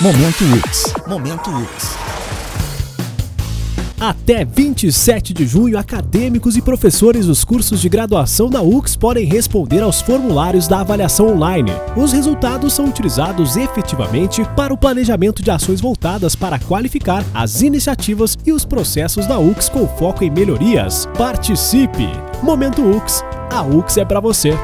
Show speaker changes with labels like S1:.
S1: Momento UX. Momento UX.
S2: Até 27 de junho, acadêmicos e professores dos cursos de graduação da UX podem responder aos formulários da avaliação online. Os resultados são utilizados efetivamente para o planejamento de ações voltadas para qualificar as iniciativas e os processos da UX com foco em melhorias. Participe! Momento UX. A UX é para você.